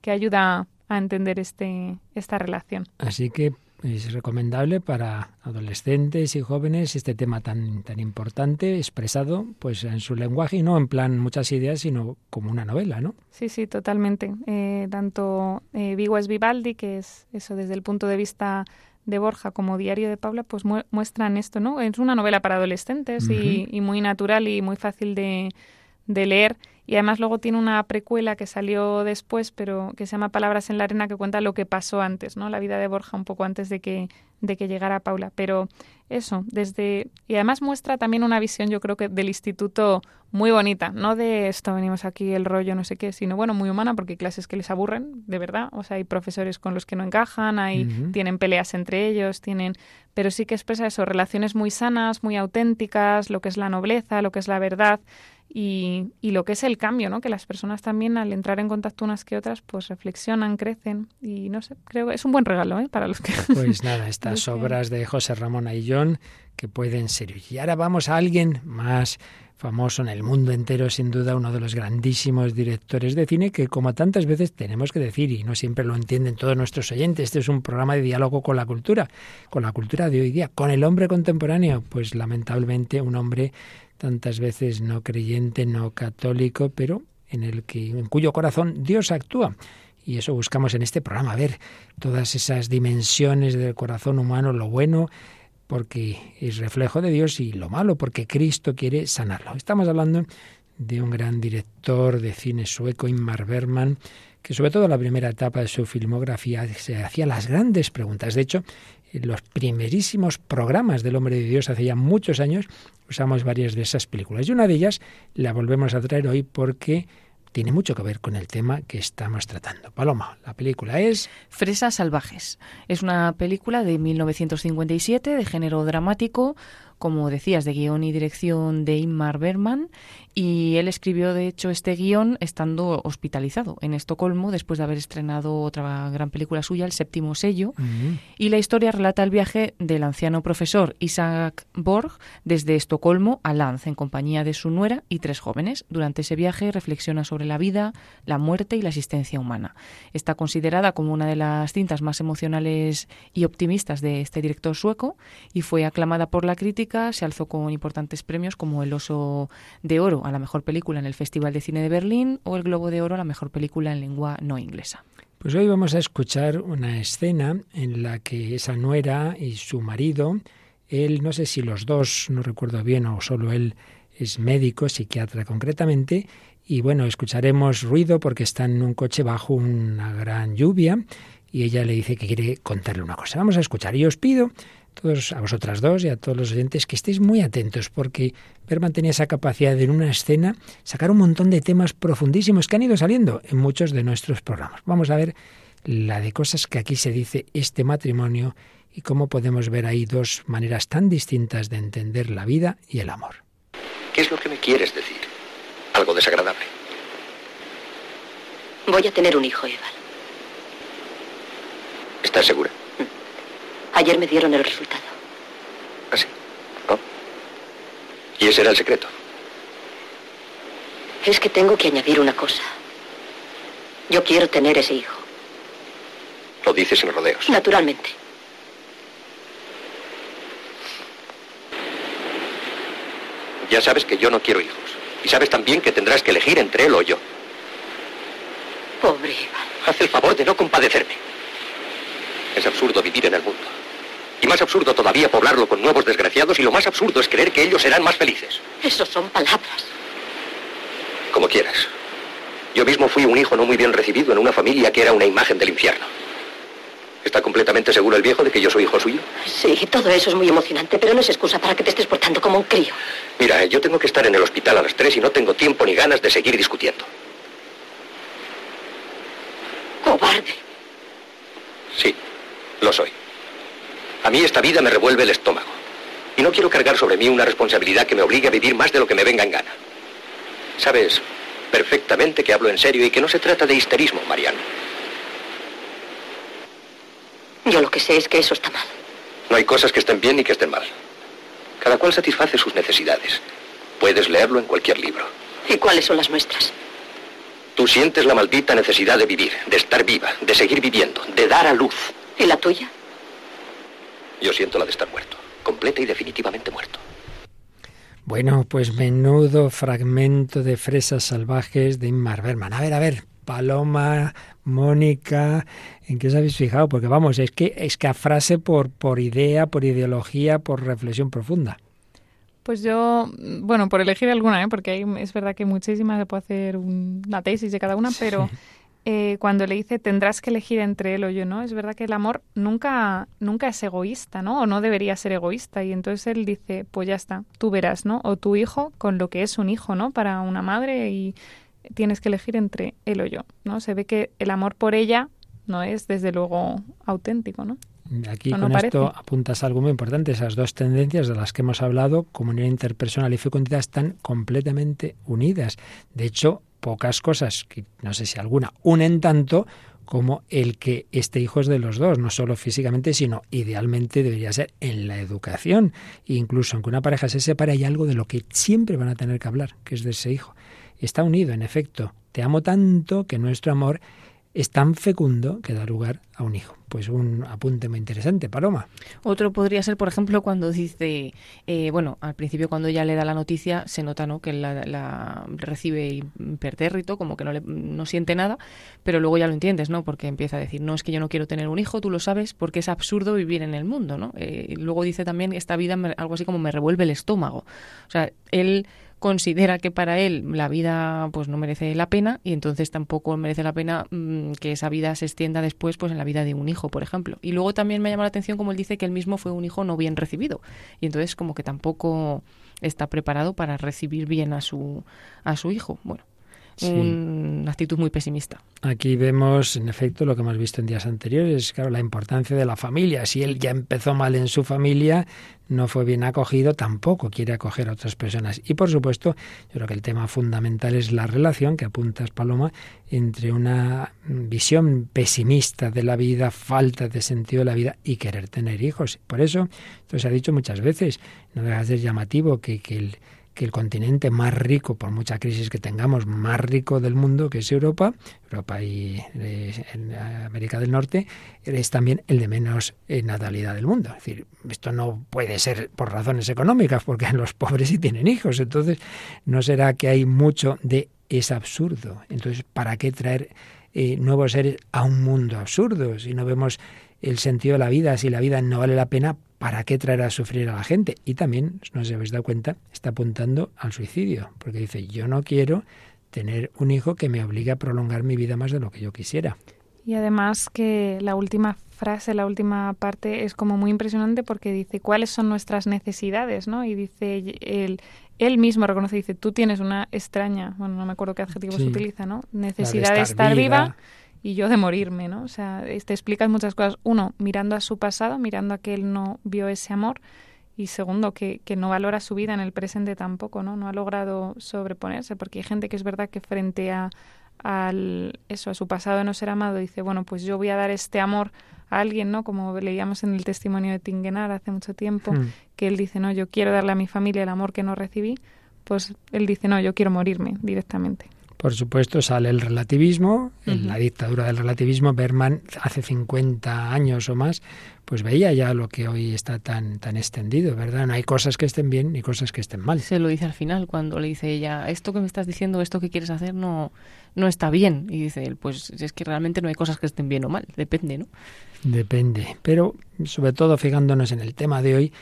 que ayuda a entender este, esta relación. Así que es recomendable para adolescentes y jóvenes este tema tan, tan importante expresado pues en su lenguaje y no en plan muchas ideas sino como una novela ¿no? Sí, sí, totalmente. Eh, tanto eh, Vigo es Vivaldi, que es eso desde el punto de vista de Borja como Diario de Paula, pues muestran esto, ¿no? Es una novela para adolescentes y, y, muy natural y muy fácil de, de leer y además luego tiene una precuela que salió después, pero que se llama Palabras en la arena, que cuenta lo que pasó antes, ¿no? La vida de Borja un poco antes de que, de que llegara Paula. Pero eso, desde... Y además muestra también una visión, yo creo que del instituto muy bonita, no de esto venimos aquí el rollo, no sé qué, sino bueno, muy humana, porque hay clases que les aburren, de verdad. O sea, hay profesores con los que no encajan, hay, tienen peleas entre ellos, tienen... Pero sí que expresa eso, relaciones muy sanas, muy auténticas, lo que es la nobleza, lo que es la verdad y, y, lo que es el cambio, ¿no? Que las personas también al entrar en contacto unas que otras, pues reflexionan, crecen y no sé, creo que es un buen regalo, ¿eh? Para los que... Pues nada, estas obras de José Ramón Ayllón que pueden servir. Y ahora vamos a alguien más famoso en el mundo entero, sin duda uno de los grandísimos directores de cine que como tantas veces tenemos que decir y no siempre lo entienden todos nuestros oyentes, este es un programa de diálogo con la cultura, con la cultura de hoy día, con el hombre contemporáneo, pues lamentablemente un hombre tantas veces no creyente, no católico, pero en el que en cuyo corazón Dios actúa. Y eso buscamos en este programa, ver todas esas dimensiones del corazón humano, lo bueno, porque es reflejo de Dios, y lo malo, porque Cristo quiere sanarlo. Estamos hablando de un gran director de cine sueco, Ingmar Bergman, que sobre todo en la primera etapa de su filmografía se hacía las grandes preguntas. De hecho, los primerísimos programas del Hombre de Dios hace ya muchos años usamos varias de esas películas. Y una de ellas la volvemos a traer hoy porque tiene mucho que ver con el tema que estamos tratando. Paloma, la película es... Fresas Salvajes. Es una película de 1957 de género dramático como decías, de guion y dirección de Inmar Berman y él escribió, de hecho, este guion estando hospitalizado en Estocolmo después de haber estrenado otra gran película suya, El séptimo sello. Y la historia relata el viaje del anciano profesor Isaac Borg desde Estocolmo a Lanz en compañía de su nuera y tres jóvenes. Durante ese viaje reflexiona sobre la vida, la muerte y la existencia humana. Está considerada como una de las cintas más emocionales y optimistas de este director sueco y fue aclamada por la crítica. Se alzó con importantes premios como el Oso de Oro a la mejor película en el Festival de Cine de Berlín o el Globo de Oro a la mejor película en lengua no inglesa. Pues hoy vamos a escuchar una escena en la que esa nuera y su marido, él, no sé si los dos, no recuerdo bien, o solo él es médico, psiquiatra concretamente, y bueno, escucharemos ruido porque está en un coche bajo una gran lluvia y ella le dice que quiere contarle una cosa. Vamos a escuchar. Y os pido todos, a vosotras dos y a todos los oyentes que estéis muy atentos porque Berman tenía esa capacidad de en una escena sacar un montón de temas profundísimos que han ido saliendo en muchos de nuestros programas. Vamos a ver la de cosas que aquí se dice este matrimonio y cómo podemos ver ahí dos maneras tan distintas de entender la vida y el amor. ¿Qué es lo que me quieres decir? Algo desagradable. Voy a tener un hijo, Eva. ¿Estás segura? Ayer me dieron el resultado. ¿Ah, sí? ¿No? ¿Y ese era el secreto? Es que tengo que añadir una cosa. Yo quiero tener ese hijo. Lo dices en rodeos. Naturalmente. Ya sabes que yo no quiero hijos. Y sabes también que tendrás que elegir entre él o yo. Pobre Eva. Haz el favor de no compadecerme. Es absurdo vivir en el mundo. Y más absurdo todavía poblarlo con nuevos desgraciados y lo más absurdo es creer que ellos serán más felices. Eso son palabras. Como quieras. Yo mismo fui un hijo no muy bien recibido en una familia que era una imagen del infierno. ¿Está completamente seguro el viejo de que yo soy hijo suyo? Sí, todo eso es muy emocionante, pero no es excusa para que te estés portando como un crío. Mira, yo tengo que estar en el hospital a las tres y no tengo tiempo ni ganas de seguir discutiendo. Cobarde. Sí, lo soy. A mí esta vida me revuelve el estómago. Y no quiero cargar sobre mí una responsabilidad que me obligue a vivir más de lo que me venga en gana. Sabes perfectamente que hablo en serio y que no se trata de histerismo, Mariano. Yo lo que sé es que eso está mal. No hay cosas que estén bien ni que estén mal. Cada cual satisface sus necesidades. Puedes leerlo en cualquier libro. ¿Y cuáles son las nuestras? Tú sientes la maldita necesidad de vivir, de estar viva, de seguir viviendo, de dar a luz. ¿Y la tuya? Yo siento la de estar muerto, completa y definitivamente muerto. Bueno, pues menudo fragmento de Fresas Salvajes de Inmar Berman. A ver, a ver, Paloma, Mónica, ¿en qué os habéis fijado? Porque vamos, es que es que a frase por, por idea, por ideología, por reflexión profunda. Pues yo, bueno, por elegir alguna, ¿eh? porque hay, es verdad que muchísimas, se puede hacer una tesis de cada una, pero eh, cuando le dice tendrás que elegir entre él o yo, ¿no? Es verdad que el amor nunca, nunca es egoísta, ¿no? O no debería ser egoísta. Y entonces él dice, pues ya está, tú verás, ¿no? O tu hijo con lo que es un hijo, ¿no? Para una madre y tienes que elegir entre él o yo, ¿no? Se ve que el amor por ella no es desde luego auténtico, ¿no? Aquí con esto apuntas algo muy importante. Esas dos tendencias de las que hemos hablado, comunidad interpersonal y fecundidad, están completamente unidas. De hecho, pocas cosas, que no sé si alguna, unen tanto como el que este hijo es de los dos, no solo físicamente, sino idealmente debería ser en la educación. E incluso aunque una pareja se separe, hay algo de lo que siempre van a tener que hablar, que es de ese hijo. Está unido, en efecto. Te amo tanto que nuestro amor es tan fecundo que da lugar a un hijo. Pues un apunte muy interesante, Paloma. Otro podría ser, por ejemplo, cuando dice, eh, bueno, al principio cuando ella le da la noticia, se nota ¿no? que la, la recibe impertérrito, como que no, le, no siente nada, pero luego ya lo entiendes, ¿no? Porque empieza a decir, no es que yo no quiero tener un hijo, tú lo sabes, porque es absurdo vivir en el mundo, ¿no? Eh, luego dice también, esta vida, algo así como me revuelve el estómago. O sea, él considera que para él la vida pues no merece la pena y entonces tampoco merece la pena mmm, que esa vida se extienda después pues en la vida de un hijo, por ejemplo. Y luego también me llama la atención como él dice que él mismo fue un hijo no bien recibido y entonces como que tampoco está preparado para recibir bien a su a su hijo. Bueno, una actitud muy pesimista. Aquí vemos, en efecto, lo que hemos visto en días anteriores, claro, la importancia de la familia. Si él ya empezó mal en su familia, no fue bien acogido, tampoco quiere acoger a otras personas. Y por supuesto, yo creo que el tema fundamental es la relación que apuntas, Paloma, entre una visión pesimista de la vida, falta de sentido de la vida y querer tener hijos. Por eso, esto se ha dicho muchas veces, no deja de ser llamativo que, que el que el continente más rico, por mucha crisis que tengamos, más rico del mundo, que es Europa, Europa y eh, América del Norte, es también el de menos eh, natalidad del mundo. Es decir, esto no puede ser por razones económicas, porque los pobres sí tienen hijos, entonces no será que hay mucho de es absurdo. Entonces, ¿para qué traer eh, nuevos seres a un mundo absurdo si no vemos el sentido de la vida, si la vida no vale la pena, ¿para qué traer a sufrir a la gente? Y también, no os habéis dado cuenta, está apuntando al suicidio, porque dice, yo no quiero tener un hijo que me obligue a prolongar mi vida más de lo que yo quisiera. Y además que la última frase, la última parte es como muy impresionante porque dice cuáles son nuestras necesidades, ¿no? Y dice él, él mismo reconoce, dice, tú tienes una extraña, bueno, no me acuerdo qué adjetivo se utiliza, ¿no? Necesidad de estar, viva y yo de morirme, ¿no? O sea, te explicas muchas cosas. Uno, mirando a su pasado, mirando a que él no vio ese amor. Y segundo, que, que no valora su vida en el presente tampoco, ¿no? No ha logrado sobreponerse, porque hay gente que es verdad que frente a al eso a su pasado de no ser amado dice bueno pues yo voy a dar este amor a alguien no como leíamos en el testimonio de Tingenar hace mucho tiempo hmm. que él dice no yo quiero darle a mi familia el amor que no recibí pues él dice no yo quiero morirme directamente por supuesto, sale el relativismo, en la dictadura del relativismo. Berman, hace 50 años o más, pues veía ya lo que hoy está tan, tan extendido, ¿verdad? No hay cosas que estén bien ni cosas que estén mal. Se lo dice al final, cuando le dice ella, esto que me estás diciendo, esto que quieres hacer, no, no está bien. Y dice él, pues es que realmente no hay cosas que estén bien o mal, depende, ¿no? Depende. Pero, sobre todo, fijándonos en el tema de hoy,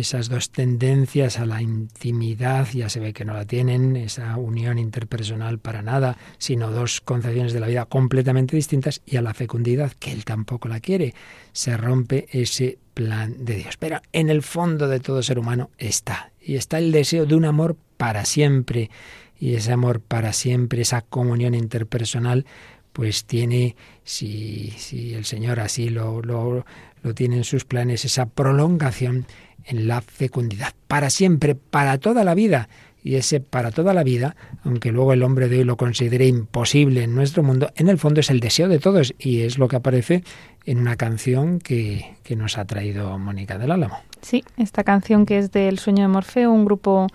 esas dos tendencias a la intimidad, ya se ve que no la tienen, esa unión interpersonal para nada, sino dos concepciones de la vida completamente distintas, y a la fecundidad, que él tampoco la quiere. Se rompe ese plan de Dios. Pero en el fondo de todo ser humano está, y está el deseo de un amor para siempre, y ese amor para siempre, esa comunión interpersonal, pues tiene, si, si el Señor así lo, lo, lo tiene en sus planes, esa prolongación en la fecundidad, para siempre, para toda la vida. Y ese para toda la vida, aunque luego el hombre de hoy lo considere imposible en nuestro mundo, en el fondo es el deseo de todos y es lo que aparece en una canción que, que nos ha traído Mónica del Álamo. Sí, esta canción que es del Sueño de Morfeo, un grupo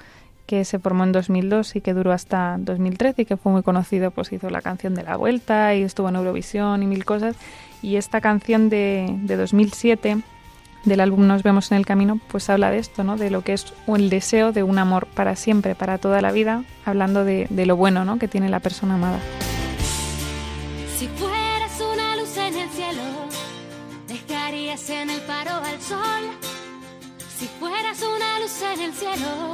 que se formó en 2002 y que duró hasta 2013 y que fue muy conocido, pues hizo la canción de la vuelta y estuvo en Eurovisión y mil cosas. Y esta canción de, de 2007 del álbum Nos vemos en el camino, pues habla de esto, ¿no? De lo que es el deseo de un amor para siempre, para toda la vida, hablando de, de lo bueno, ¿no? Que tiene la persona amada. Si fueras una luz en el cielo, dejarías en el paro al sol. Si fueras una luz en el cielo,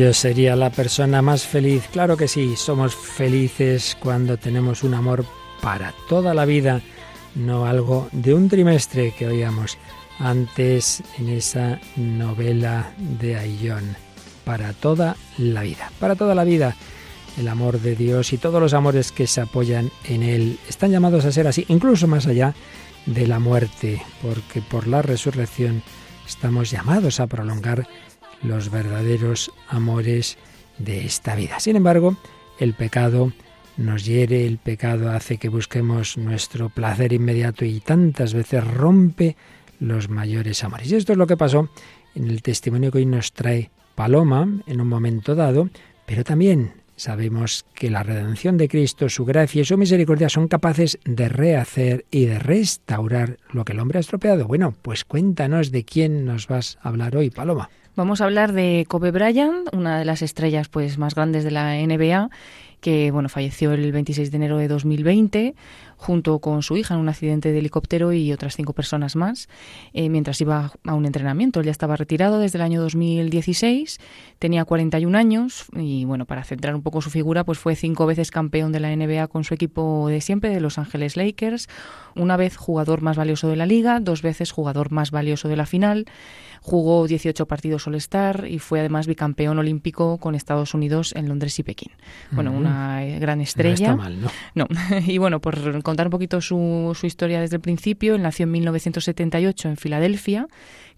Yo sería la persona más feliz. Claro que sí, somos felices cuando tenemos un amor para toda la vida, no algo de un trimestre que oíamos antes en esa novela de Ayllón. Para toda la vida, para toda la vida. El amor de Dios y todos los amores que se apoyan en Él están llamados a ser así, incluso más allá de la muerte, porque por la resurrección estamos llamados a prolongar los verdaderos amores de esta vida. Sin embargo, el pecado nos hiere, el pecado hace que busquemos nuestro placer inmediato y tantas veces rompe los mayores amores. Y esto es lo que pasó en el testimonio que hoy nos trae Paloma en un momento dado, pero también sabemos que la redención de Cristo, su gracia y su misericordia son capaces de rehacer y de restaurar lo que el hombre ha estropeado. Bueno, pues cuéntanos de quién nos vas a hablar hoy, Paloma. Vamos a hablar de Kobe Bryant, una de las estrellas pues más grandes de la NBA que bueno, falleció el 26 de enero de 2020 junto con su hija en un accidente de helicóptero y otras cinco personas más eh, mientras iba a un entrenamiento. Él ya estaba retirado desde el año 2016, tenía 41 años y bueno, para centrar un poco su figura, pues fue cinco veces campeón de la NBA con su equipo de siempre, de Los Ángeles Lakers, una vez jugador más valioso de la liga, dos veces jugador más valioso de la final. Jugó 18 partidos All-Star y fue además bicampeón olímpico con Estados Unidos en Londres y Pekín. Bueno, una eh, gran estrella. No está mal, ¿no? No. y bueno, por contar un poquito su, historia desde el principio, él nació en 1978 en Filadelfia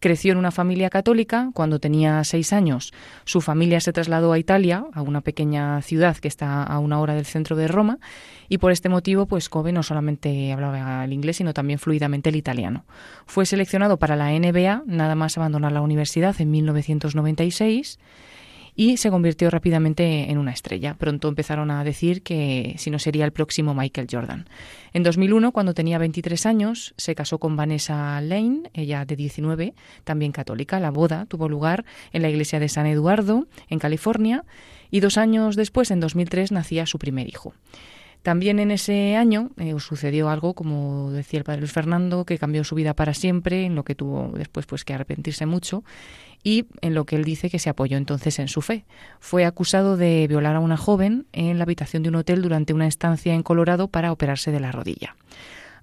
Creció en una familia católica. Cuando tenía seis años, su familia se trasladó a Italia, a una pequeña ciudad que está a una hora del centro de Roma, y por este motivo, pues Kobe no solamente hablaba el inglés, sino también fluidamente el italiano. Fue seleccionado para la NBA, nada más abandonar la universidad en 1996 y se convirtió rápidamente en una estrella. Pronto empezaron a decir que si no sería el próximo Michael Jordan. En 2001, cuando tenía 23 años, se casó con Vanessa Lane, ella de 19, también católica. La boda tuvo lugar en la iglesia de San Eduardo, en California, y dos años después, en 2003, nacía su primer hijo. También en ese año eh, sucedió algo, como decía el padre Luis Fernando, que cambió su vida para siempre, en lo que tuvo después pues que arrepentirse mucho y en lo que él dice que se apoyó entonces en su fe. Fue acusado de violar a una joven en la habitación de un hotel durante una estancia en Colorado para operarse de la rodilla.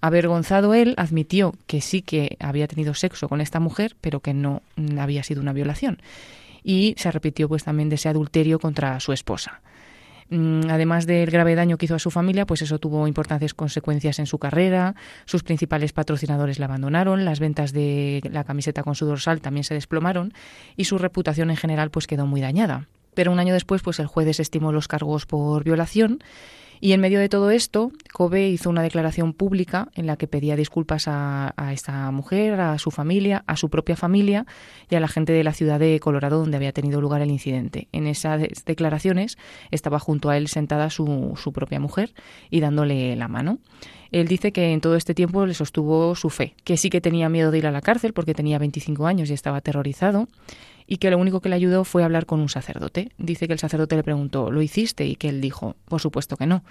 Avergonzado él, admitió que sí que había tenido sexo con esta mujer, pero que no había sido una violación. Y se arrepintió pues también de ese adulterio contra su esposa. Mm, además del grave daño que hizo a su familia, pues eso tuvo importantes consecuencias en su carrera. Sus principales patrocinadores la abandonaron, las ventas de la camiseta con su dorsal también se desplomaron y su reputación en general pues quedó muy dañada. Pero un año después, pues el juez desestimó los cargos por violación y en medio de todo esto, Kobe hizo una declaración pública en la que pedía disculpas a, esta mujer, a su familia, a su propia familia y a la gente de la ciudad de Colorado donde había tenido lugar el incidente. En esas declaraciones estaba junto a él sentada su, su propia mujer y dándole la mano. Él dice que en todo este tiempo le sostuvo su fe, que sí que tenía miedo de ir a la cárcel porque tenía 25 años y estaba aterrorizado y que lo único que le ayudó fue hablar con un sacerdote. Dice que el sacerdote le preguntó, ¿lo hiciste? Y que él dijo, por supuesto que no.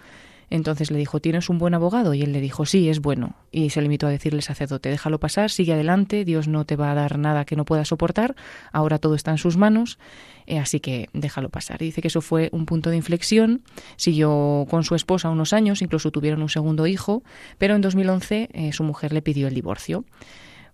Entonces le dijo, ¿tienes un buen abogado? Y él le dijo, sí, es bueno. Y se limitó a decirle sacerdote, déjalo pasar, sigue adelante, Dios no te va a dar nada que no puedas soportar, ahora todo está en sus manos, eh, así que déjalo pasar. Dice que eso fue un punto de inflexión, siguió con su esposa unos años, incluso tuvieron un segundo hijo, pero en 2011 eh, su mujer le pidió el divorcio.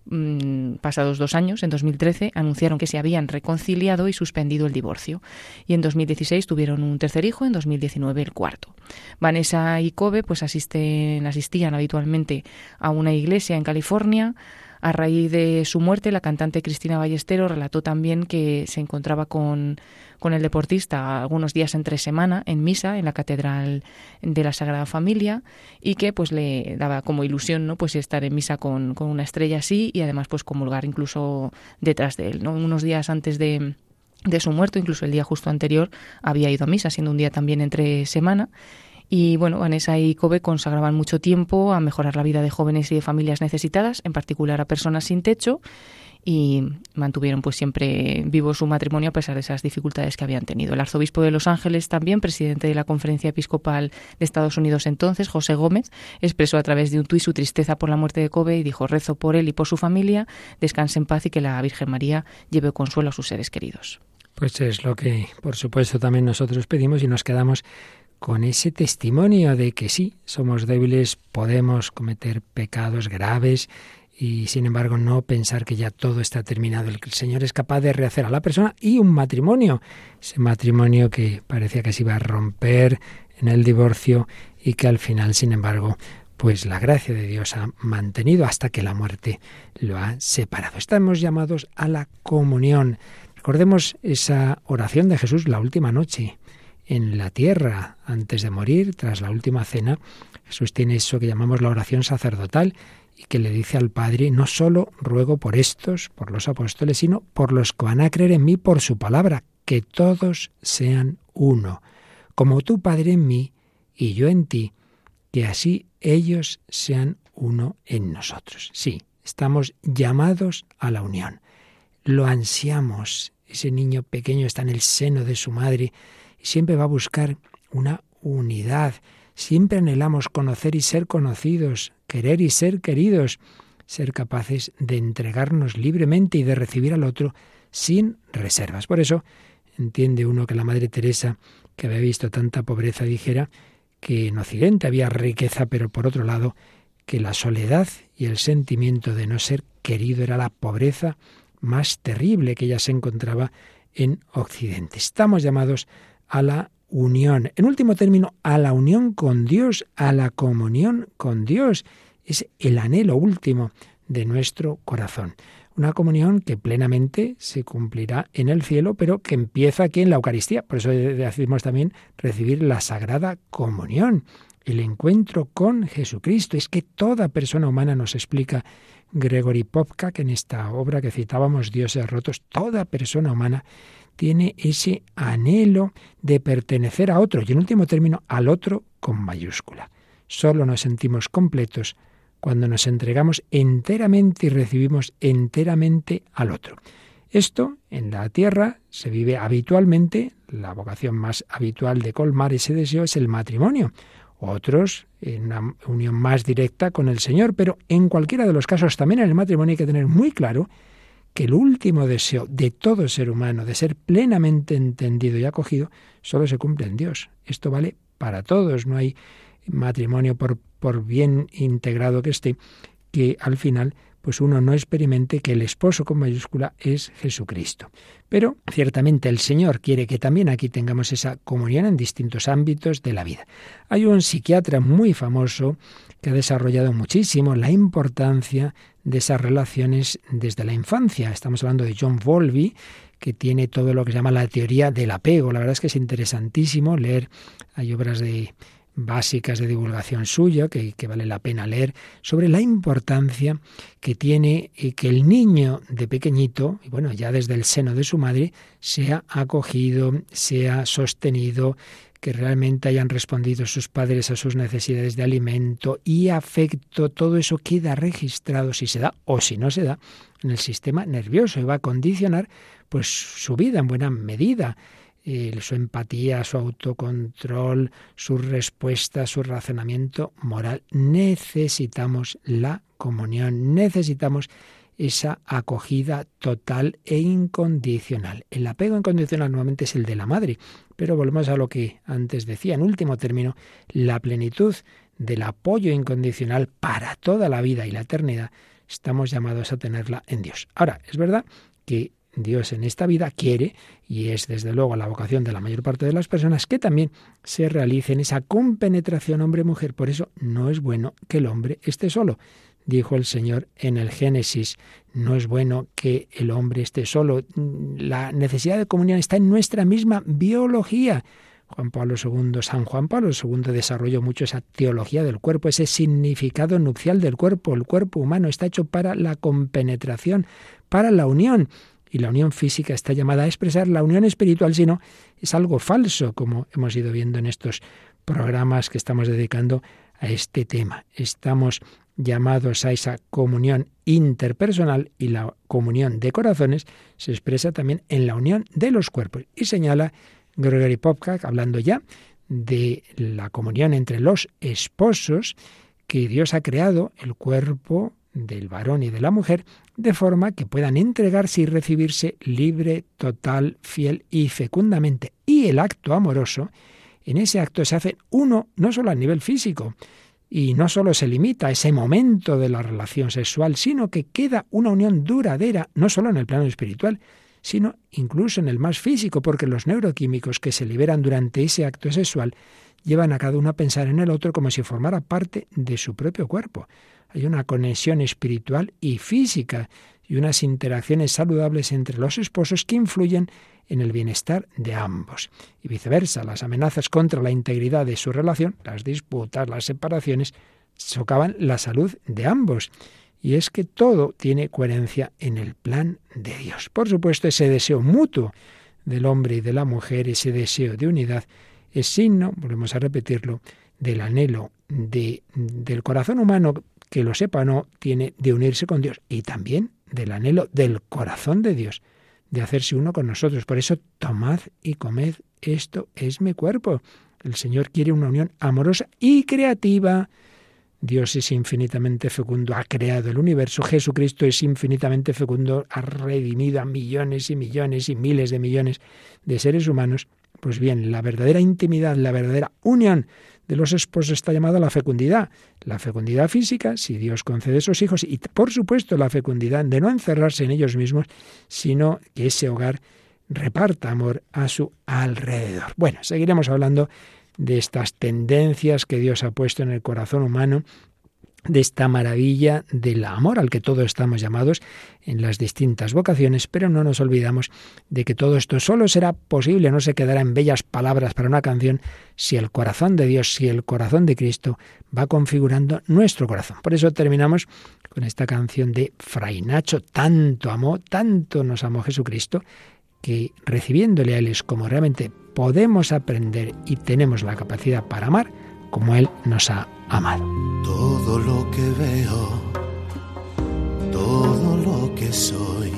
Mm, pasados dos años, en 2013, anunciaron que se habían reconciliado y suspendido el divorcio. Y en 2016 tuvieron un tercer hijo, en 2019 el cuarto. Vanessa y Kobe pues asisten, asistían habitualmente a una iglesia en California a raíz de su muerte, la cantante Cristina Ballestero relató también que se encontraba con, con el deportista algunos días entre semana en misa en la Catedral de la Sagrada Familia y que pues le daba como ilusión no pues estar en misa con, con una estrella así y además pues comulgar incluso detrás de él. ¿no? Unos días antes de, de su muerte, incluso el día justo anterior, había ido a misa, siendo un día también entre semana. Y bueno, Vanessa y Kobe consagraban mucho tiempo a mejorar la vida de jóvenes y de familias necesitadas, en particular a personas sin techo, y mantuvieron pues siempre vivo su matrimonio a pesar de esas dificultades que habían tenido. El arzobispo de Los Ángeles, también presidente de la Conferencia Episcopal de Estados Unidos entonces, José Gómez, expresó a través de un tuit su tristeza por la muerte de Kobe y dijo, rezo por él y por su familia, descanse en paz y que la Virgen María lleve consuelo a sus seres queridos. Pues es lo que, por supuesto, también nosotros pedimos y nos quedamos con ese testimonio de que sí, somos débiles, podemos cometer pecados graves y sin embargo no pensar que ya todo está terminado, el Señor es capaz de rehacer a la persona y un matrimonio, ese matrimonio que parecía que se iba a romper en el divorcio y que al final, sin embargo, pues la gracia de Dios ha mantenido hasta que la muerte lo ha separado. Estamos llamados a la comunión. Recordemos esa oración de Jesús la última noche en la tierra, antes de morir, tras la última cena. Jesús tiene eso que llamamos la oración sacerdotal y que le dice al Padre, no solo ruego por estos, por los apóstoles, sino por los que van a creer en mí por su palabra, que todos sean uno, como tú, Padre, en mí y yo en ti, que así ellos sean uno en nosotros. Sí, estamos llamados a la unión. Lo ansiamos, ese niño pequeño está en el seno de su madre siempre va a buscar una unidad. Siempre anhelamos conocer y ser conocidos, querer y ser queridos, ser capaces de entregarnos libremente y de recibir al otro sin reservas. Por eso entiende uno que la Madre Teresa, que había visto tanta pobreza, dijera que en Occidente había riqueza, pero por otro lado, que la soledad y el sentimiento de no ser querido era la pobreza más terrible que ella se encontraba en Occidente. Estamos llamados a la unión, en último término, a la unión con Dios, a la comunión con Dios. Es el anhelo último de nuestro corazón. Una comunión que plenamente se cumplirá en el cielo, pero que empieza aquí en la Eucaristía. Por eso decimos también recibir la Sagrada Comunión, el encuentro con Jesucristo. Es que toda persona humana nos explica Gregory Popka, en esta obra que citábamos, Dioses rotos, toda persona humana tiene ese anhelo de pertenecer a otro y en último término al otro con mayúscula. Solo nos sentimos completos cuando nos entregamos enteramente y recibimos enteramente al otro. Esto en la tierra se vive habitualmente, la vocación más habitual de colmar ese deseo es el matrimonio, otros en una unión más directa con el Señor, pero en cualquiera de los casos, también en el matrimonio hay que tener muy claro que el último deseo de todo ser humano, de ser plenamente entendido y acogido, solo se cumple en Dios. Esto vale para todos, no hay matrimonio por, por bien integrado que esté, que al final pues uno no experimente que el esposo con mayúscula es Jesucristo. Pero ciertamente el Señor quiere que también aquí tengamos esa comunión en distintos ámbitos de la vida. Hay un psiquiatra muy famoso que ha desarrollado muchísimo la importancia de esas relaciones desde la infancia. Estamos hablando de John Volby, que tiene todo lo que se llama la teoría del apego. La verdad es que es interesantísimo leer, hay obras de básicas de divulgación suya que, vale la pena leer sobre la importancia que tiene eh, que el niño de pequeñito, y bueno, ya desde el seno de su madre, sea acogido, sea sostenido, que realmente hayan respondido sus padres a sus necesidades de alimento y afecto, todo eso queda registrado si se da o si no se da en el sistema nervioso y va a condicionar pues su vida en buena medida su empatía, su autocontrol, su respuesta, su razonamiento moral. Necesitamos la comunión, necesitamos esa acogida total e incondicional. El apego incondicional nuevamente es el de la madre, pero volvemos a lo que antes decía, en último término, la plenitud del apoyo incondicional para toda la vida y la eternidad, estamos llamados a tenerla en Dios. Ahora, es verdad que Dios en esta vida quiere, y es desde luego la vocación de la mayor parte de las personas, que también se realice en esa compenetración hombre-mujer. Por eso no es bueno que el hombre esté solo. Dijo el Señor en el Génesis, no es bueno que el hombre esté solo. La necesidad de comunión está en nuestra misma biología. Juan Pablo II, San Juan Pablo II desarrolló mucho esa teología del cuerpo, ese significado nupcial del cuerpo. El cuerpo humano está hecho para la compenetración, para la unión y la unión física está llamada a expresar la unión espiritual, sino es algo falso, como hemos ido viendo en estos programas que estamos dedicando a este tema. Estamos llamados a esa comunión interpersonal y la comunión de corazones se expresa también en la unión de los cuerpos. Y señala Gregory Popka, hablando ya de la comunión entre los esposos, que Dios ha creado el cuerpo del varón y de la mujer, de forma que puedan entregarse y recibirse libre, total, fiel y fecundamente. Y el acto amoroso, en ese acto se hace uno no solo a nivel físico, y no solo se limita a ese momento de la relación sexual, sino que queda una unión duradera, no solo en el plano espiritual, sino incluso en el más físico, porque los neuroquímicos que se liberan durante ese acto sexual llevan a cada uno a pensar en el otro como si formara parte de su propio cuerpo. Hay una conexión espiritual y física y unas interacciones saludables entre los esposos que influyen en el bienestar de ambos. Y viceversa, las amenazas contra la integridad de su relación, las disputas, las separaciones, socavan la salud de ambos. Y es que todo tiene coherencia en el plan de Dios. Por supuesto, ese deseo mutuo del hombre y de la mujer, ese deseo de unidad, es signo, volvemos a repetirlo, del anhelo de, del corazón humano, que lo sepa o no, tiene de unirse con Dios y también del anhelo del corazón de Dios de hacerse uno con nosotros. Por eso, tomad y comed, esto es mi cuerpo. El Señor quiere una unión amorosa y creativa. Dios es infinitamente fecundo, ha creado el universo, Jesucristo es infinitamente fecundo, ha redimido a millones y millones y miles de millones de seres humanos. Pues bien, la verdadera intimidad, la verdadera unión de los esposos está llamada la fecundidad. La fecundidad física, si Dios concede esos hijos, y por supuesto la fecundidad de no encerrarse en ellos mismos, sino que ese hogar reparta amor a su alrededor. Bueno, seguiremos hablando de estas tendencias que Dios ha puesto en el corazón humano de esta maravilla del amor al que todos estamos llamados en las distintas vocaciones, pero no nos olvidamos de que todo esto solo será posible, no se quedará en bellas palabras para una canción, si el corazón de Dios, si el corazón de Cristo va configurando nuestro corazón. Por eso terminamos con esta canción de Fray Nacho, tanto amó, tanto nos amó Jesucristo, que recibiéndole a Él es como realmente podemos aprender y tenemos la capacidad para amar, como Él nos ha amado. Todo lo que veo, todo lo que soy,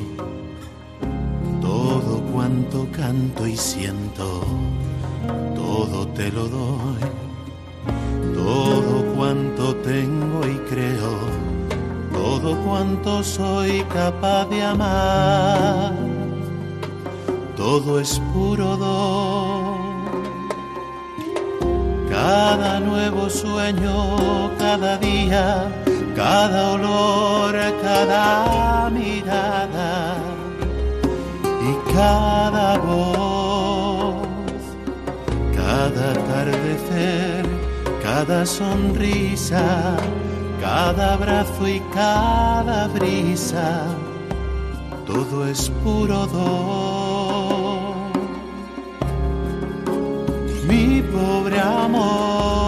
todo cuanto canto y siento, todo te lo doy. Todo cuanto tengo y creo, todo cuanto soy capaz de amar, todo es puro don cada nuevo sueño, cada día, cada olor, cada mirada y cada voz, cada atardecer, cada sonrisa, cada abrazo y cada brisa, todo es puro don. Pobre amor,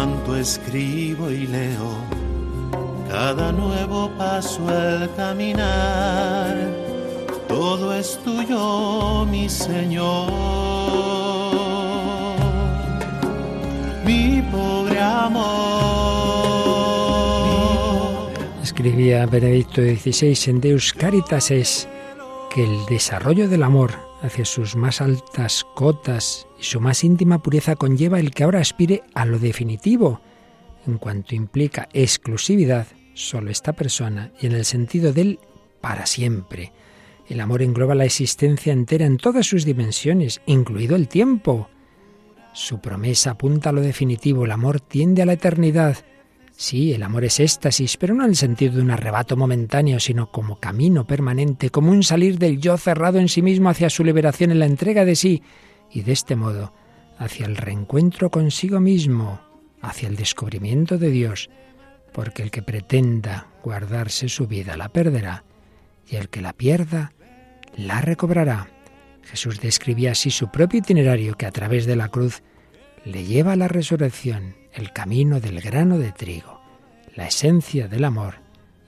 cuanto escribo y leo, cada nuevo paso al caminar, todo es tuyo, mi Señor, mi pobre amor. Escribía Benedicto XVI en Deus Caritas es que el desarrollo del amor hacia sus más altas cotas y su más íntima pureza conlleva el que ahora aspire a lo definitivo, en cuanto implica exclusividad, solo esta persona y en el sentido del para siempre. El amor engloba la existencia entera en todas sus dimensiones, incluido el tiempo. Su promesa apunta a lo definitivo, el amor tiende a la eternidad. Sí, el amor es éxtasis, pero no en el sentido de un arrebato momentáneo, sino como camino permanente, como un salir del yo cerrado en sí mismo hacia su liberación en la entrega de sí, y de este modo hacia el reencuentro consigo mismo, hacia el descubrimiento de Dios, porque el que pretenda guardarse su vida la perderá, y el que la pierda la recobrará. Jesús describía así su propio itinerario que a través de la cruz le lleva a la resurrección el camino del grano de trigo, la esencia del amor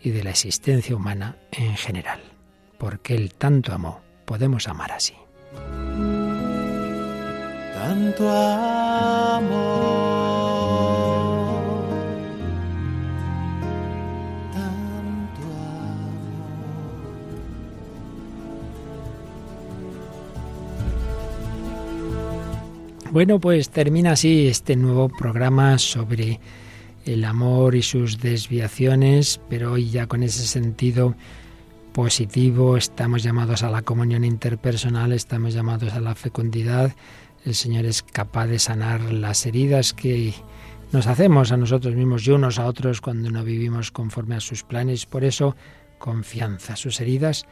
y de la existencia humana en general. Porque Él tanto amó, podemos amar así. Tanto amor. Bueno, pues termina así este nuevo programa sobre el amor y sus desviaciones, pero hoy ya con ese sentido positivo estamos llamados a la comunión interpersonal, estamos llamados a la fecundidad. El Señor es capaz de sanar las heridas que nos hacemos a nosotros mismos y unos a otros cuando no vivimos conforme a sus planes. Por eso, confianza. Sus heridas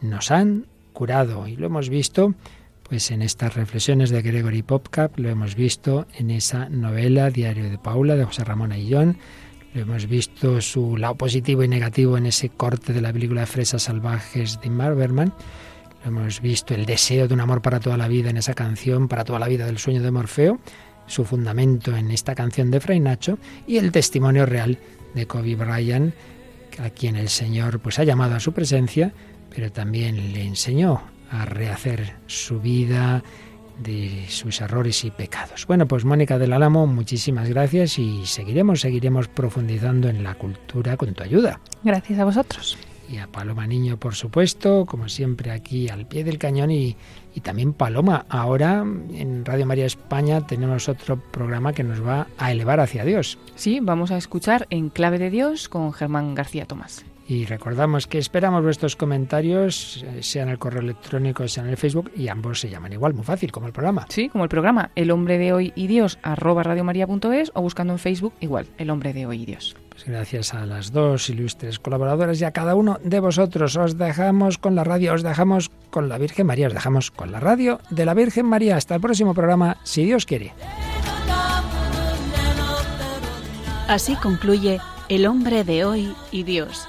nos han curado y lo hemos visto pues en estas reflexiones de Gregory Popcap lo hemos visto en esa novela Diario de Paula de José Ramón Ayllón, lo hemos visto su lado positivo y negativo en ese corte de la película Fresas Salvajes de Marberman, lo hemos visto el deseo de un amor para toda la vida en esa canción, para toda la vida del sueño de Morfeo, su fundamento en esta canción de Fray Nacho y el testimonio real de Kobe Bryant, a quien el Señor pues ha llamado a su presencia, pero también le enseñó a rehacer su vida de sus errores y pecados. Bueno, pues Mónica del Álamo, muchísimas gracias y seguiremos, seguiremos profundizando en la cultura con tu ayuda. Gracias a vosotros. Y a Paloma Niño, por supuesto, como siempre aquí al pie del cañón y, y también Paloma. Ahora en Radio María España tenemos otro programa que nos va a elevar hacia Dios. Sí, vamos a escuchar En Clave de Dios con Germán García Tomás. Y recordamos que esperamos vuestros comentarios, eh, sea en el correo electrónico, sea en el Facebook, y ambos se llaman igual, muy fácil, como el programa. Sí, como el programa, El Hombre de Hoy y Dios, arroba radiomaria.es, o buscando en Facebook, igual, El Hombre de Hoy y Dios. Pues gracias a las dos ilustres colaboradoras y a cada uno de vosotros. Os dejamos con la radio, os dejamos con la Virgen María, os dejamos con la radio de la Virgen María. Hasta el próximo programa, si Dios quiere. Así concluye El Hombre de Hoy y Dios